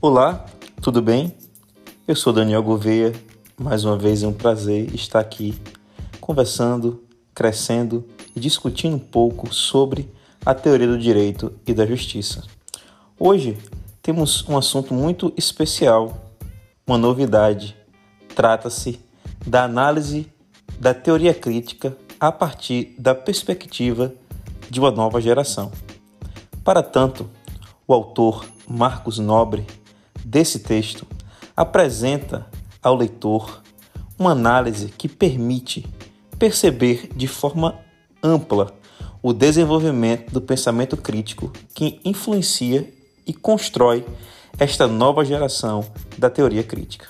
Olá, tudo bem? Eu sou Daniel Gouveia. Mais uma vez é um prazer estar aqui conversando, crescendo e discutindo um pouco sobre a teoria do direito e da justiça. Hoje temos um assunto muito especial, uma novidade. Trata-se da análise da teoria crítica a partir da perspectiva de uma nova geração. Para tanto, o autor Marcos Nobre desse texto apresenta ao leitor uma análise que permite perceber de forma ampla o desenvolvimento do pensamento crítico que influencia e constrói esta nova geração da teoria crítica.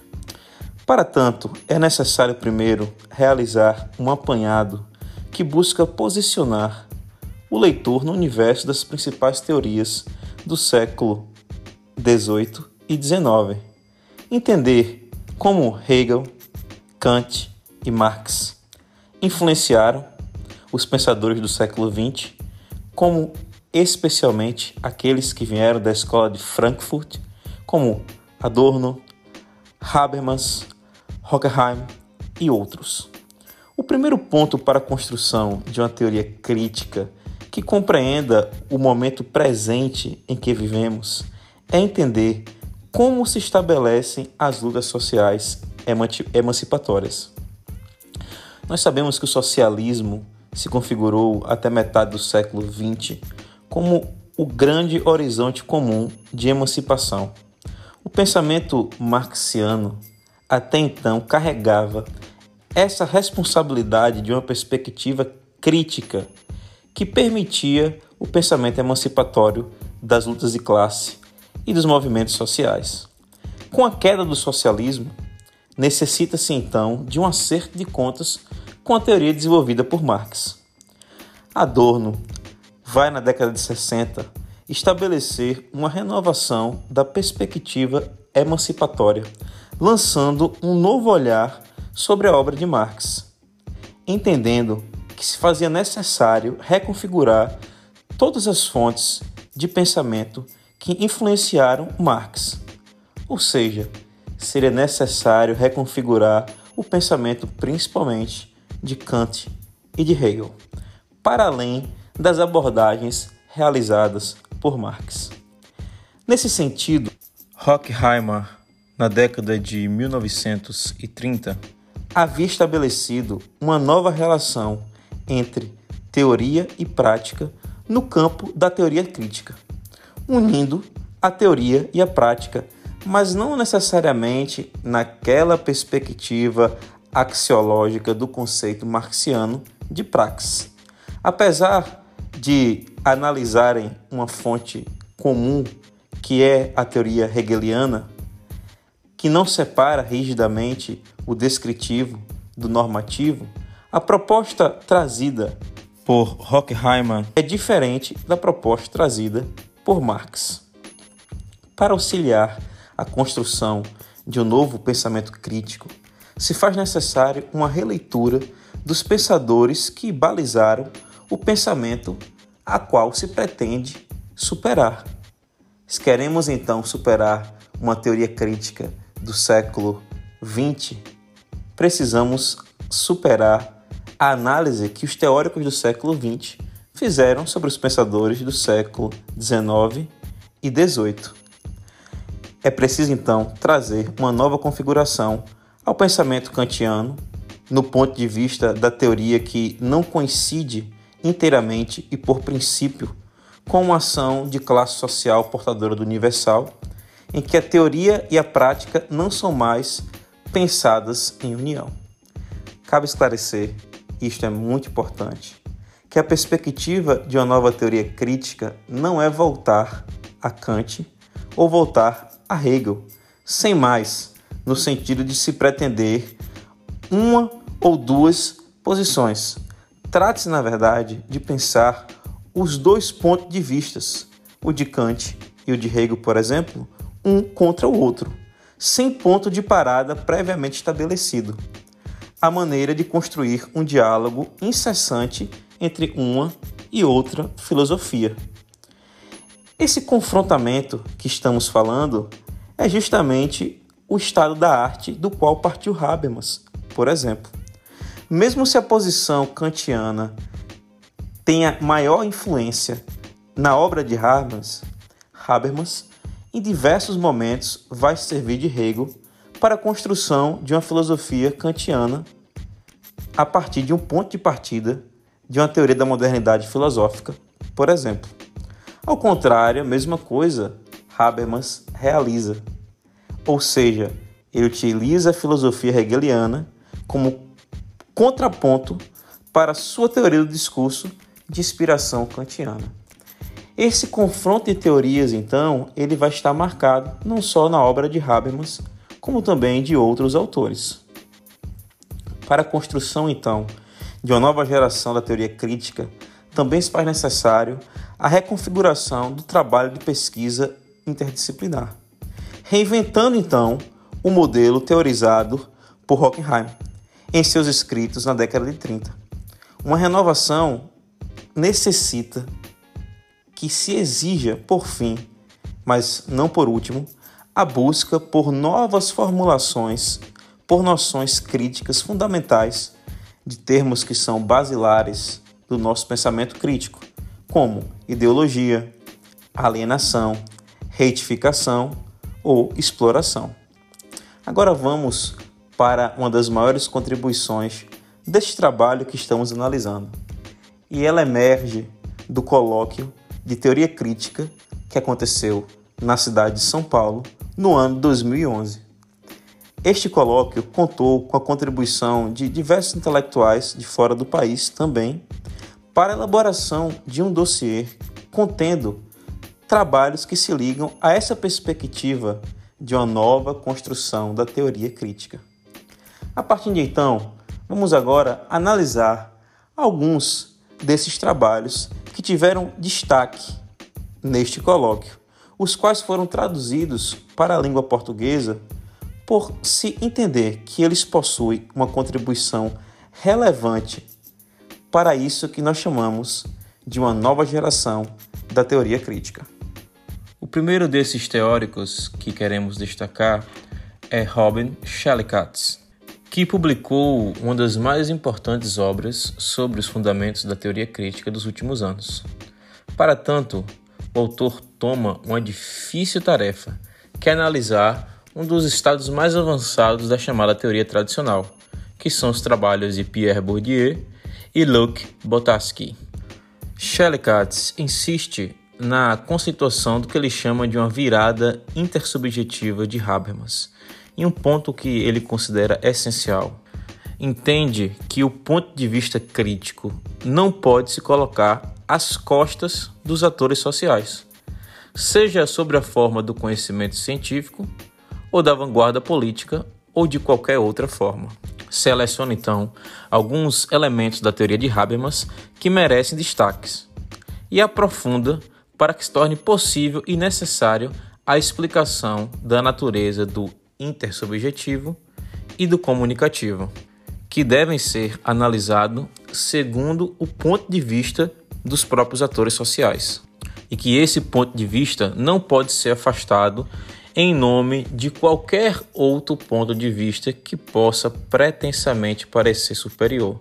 Para tanto, é necessário primeiro realizar um apanhado que busca posicionar o leitor no universo das principais teorias do século XVIII e XIX. Entender como Hegel, Kant e Marx influenciaram os pensadores do século XX, como especialmente aqueles que vieram da escola de Frankfurt, como Adorno, Habermas, Horkheim e outros. O primeiro ponto para a construção de uma teoria crítica que compreenda o momento presente em que vivemos é entender como se estabelecem as lutas sociais emancipatórias. Nós sabemos que o socialismo se configurou até metade do século XX como o grande horizonte comum de emancipação. O pensamento marxiano até então carregava essa responsabilidade de uma perspectiva crítica que permitia o pensamento emancipatório das lutas de classe e dos movimentos sociais. Com a queda do socialismo, necessita-se então de um acerto de contas com a teoria desenvolvida por Marx. Adorno vai, na década de 60, estabelecer uma renovação da perspectiva emancipatória, lançando um novo olhar sobre a obra de Marx, entendendo que se fazia necessário reconfigurar todas as fontes de pensamento que influenciaram Marx. Ou seja, seria necessário reconfigurar o pensamento principalmente de Kant e de Hegel, para além das abordagens realizadas por Marx. Nesse sentido, Horkheimer, na década de 1930, havia estabelecido uma nova relação entre teoria e prática no campo da teoria crítica unindo a teoria e a prática, mas não necessariamente naquela perspectiva axiológica do conceito marxiano de praxis. Apesar de analisarem uma fonte comum, que é a teoria hegeliana, que não separa rigidamente o descritivo do normativo, a proposta trazida por Horkheimer é diferente da proposta trazida por Marx. Para auxiliar a construção de um novo pensamento crítico, se faz necessário uma releitura dos pensadores que balizaram o pensamento a qual se pretende superar. Se queremos então superar uma teoria crítica do século XX, precisamos superar a análise que os teóricos do século XX fizeram sobre os pensadores do século XIX e XVIII. É preciso então trazer uma nova configuração ao pensamento kantiano no ponto de vista da teoria que não coincide inteiramente e por princípio com uma ação de classe social portadora do universal, em que a teoria e a prática não são mais pensadas em união. Cabe esclarecer, isto é muito importante, que a perspectiva de uma nova teoria crítica não é voltar a Kant ou voltar a Hegel, sem mais, no sentido de se pretender uma ou duas posições. Trata-se, na verdade, de pensar os dois pontos de vistas, o de Kant e o de Hegel, por exemplo, um contra o outro, sem ponto de parada previamente estabelecido. A maneira de construir um diálogo incessante entre uma e outra filosofia. Esse confrontamento que estamos falando é justamente o estado da arte do qual partiu Habermas, por exemplo. Mesmo se a posição kantiana tenha maior influência na obra de Habermas, Habermas em diversos momentos vai servir de Hegel para a construção de uma filosofia kantiana a partir de um ponto de partida de uma teoria da modernidade filosófica, por exemplo. Ao contrário, a mesma coisa Habermas realiza, ou seja, ele utiliza a filosofia hegeliana como contraponto para sua teoria do discurso de inspiração kantiana. Esse confronto de teorias, então, ele vai estar marcado não só na obra de Habermas, como também de outros autores. Para a construção, então, de uma nova geração da teoria crítica, também se faz necessário a reconfiguração do trabalho de pesquisa interdisciplinar, reinventando, então, o modelo teorizado por Hockenheim em seus escritos na década de 30. Uma renovação necessita que se exija, por fim, mas não por último, a busca por novas formulações, por noções críticas fundamentais de termos que são basilares do nosso pensamento crítico, como ideologia, alienação, retificação ou exploração. Agora vamos para uma das maiores contribuições deste trabalho que estamos analisando. E ela emerge do colóquio de teoria crítica que aconteceu na cidade de São Paulo no ano 2011. Este colóquio contou com a contribuição de diversos intelectuais de fora do país também para a elaboração de um dossiê contendo trabalhos que se ligam a essa perspectiva de uma nova construção da teoria crítica. A partir de então, vamos agora analisar alguns desses trabalhos que tiveram destaque neste colóquio, os quais foram traduzidos para a língua portuguesa por se entender que eles possuem uma contribuição relevante para isso que nós chamamos de uma nova geração da teoria crítica. O primeiro desses teóricos que queremos destacar é Robin Shallikatz, que publicou uma das mais importantes obras sobre os fundamentos da teoria crítica dos últimos anos. Para tanto, o autor toma uma difícil tarefa, que é analisar um dos estados mais avançados da chamada teoria tradicional, que são os trabalhos de Pierre Bourdieu e Luc Botarsky. Shellikatz insiste na conceituação do que ele chama de uma virada intersubjetiva de Habermas, em um ponto que ele considera essencial. Entende que o ponto de vista crítico não pode se colocar às costas dos atores sociais, seja sobre a forma do conhecimento científico, ou da vanguarda política, ou de qualquer outra forma. Seleciona então alguns elementos da teoria de Habermas que merecem destaques e aprofunda para que se torne possível e necessário a explicação da natureza do intersubjetivo e do comunicativo, que devem ser analisados segundo o ponto de vista dos próprios atores sociais. E que esse ponto de vista não pode ser afastado em nome de qualquer outro ponto de vista que possa pretensamente parecer superior.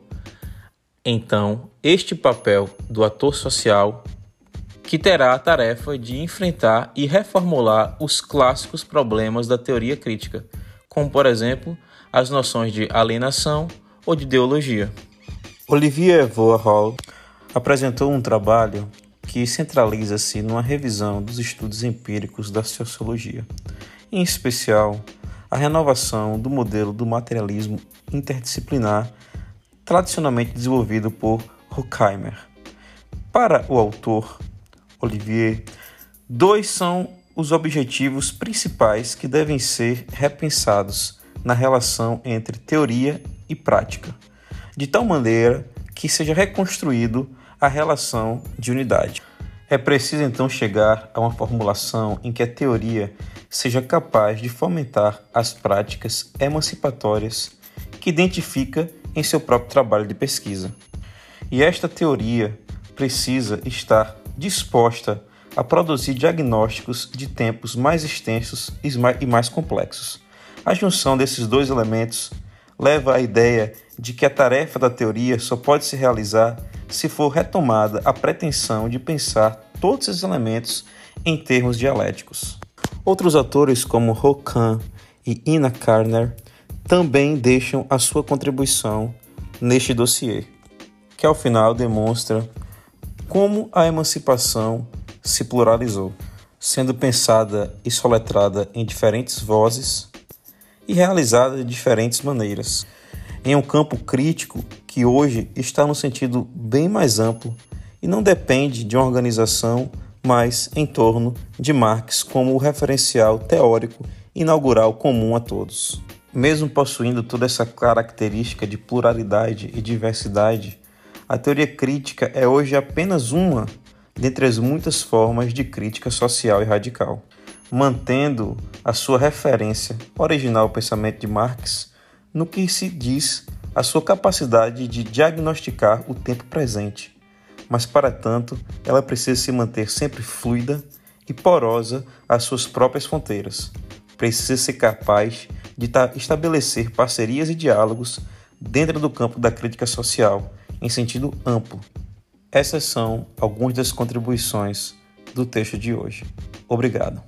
Então, este papel do ator social que terá a tarefa de enfrentar e reformular os clássicos problemas da teoria crítica, como por exemplo as noções de alienação ou de ideologia. Olivier Voerhall apresentou um trabalho que centraliza-se numa revisão dos estudos empíricos da sociologia, em especial a renovação do modelo do materialismo interdisciplinar tradicionalmente desenvolvido por Horkheimer. Para o autor, Olivier, dois são os objetivos principais que devem ser repensados na relação entre teoria e prática, de tal maneira que seja reconstruído a relação de unidade. É preciso então chegar a uma formulação em que a teoria seja capaz de fomentar as práticas emancipatórias que identifica em seu próprio trabalho de pesquisa. E esta teoria precisa estar disposta a produzir diagnósticos de tempos mais extensos e mais complexos. A junção desses dois elementos leva à ideia de que a tarefa da teoria só pode se realizar se for retomada a pretensão de pensar todos esses elementos em termos dialéticos. Outros autores, como Rokan e Ina Karner, também deixam a sua contribuição neste dossiê, que ao final demonstra como a emancipação se pluralizou, sendo pensada e soletrada em diferentes vozes e realizada de diferentes maneiras, em um campo crítico que hoje está no sentido bem mais amplo e não depende de uma organização, mas em torno de Marx como o referencial teórico inaugural comum a todos. Mesmo possuindo toda essa característica de pluralidade e diversidade, a teoria crítica é hoje apenas uma dentre as muitas formas de crítica social e radical, mantendo a sua referência original ao pensamento de Marx no que se diz a sua capacidade de diagnosticar o tempo presente, mas para tanto ela precisa se manter sempre fluida e porosa às suas próprias fronteiras. Precisa ser capaz de estabelecer parcerias e diálogos dentro do campo da crítica social, em sentido amplo, essas são algumas das contribuições do texto de hoje. Obrigado.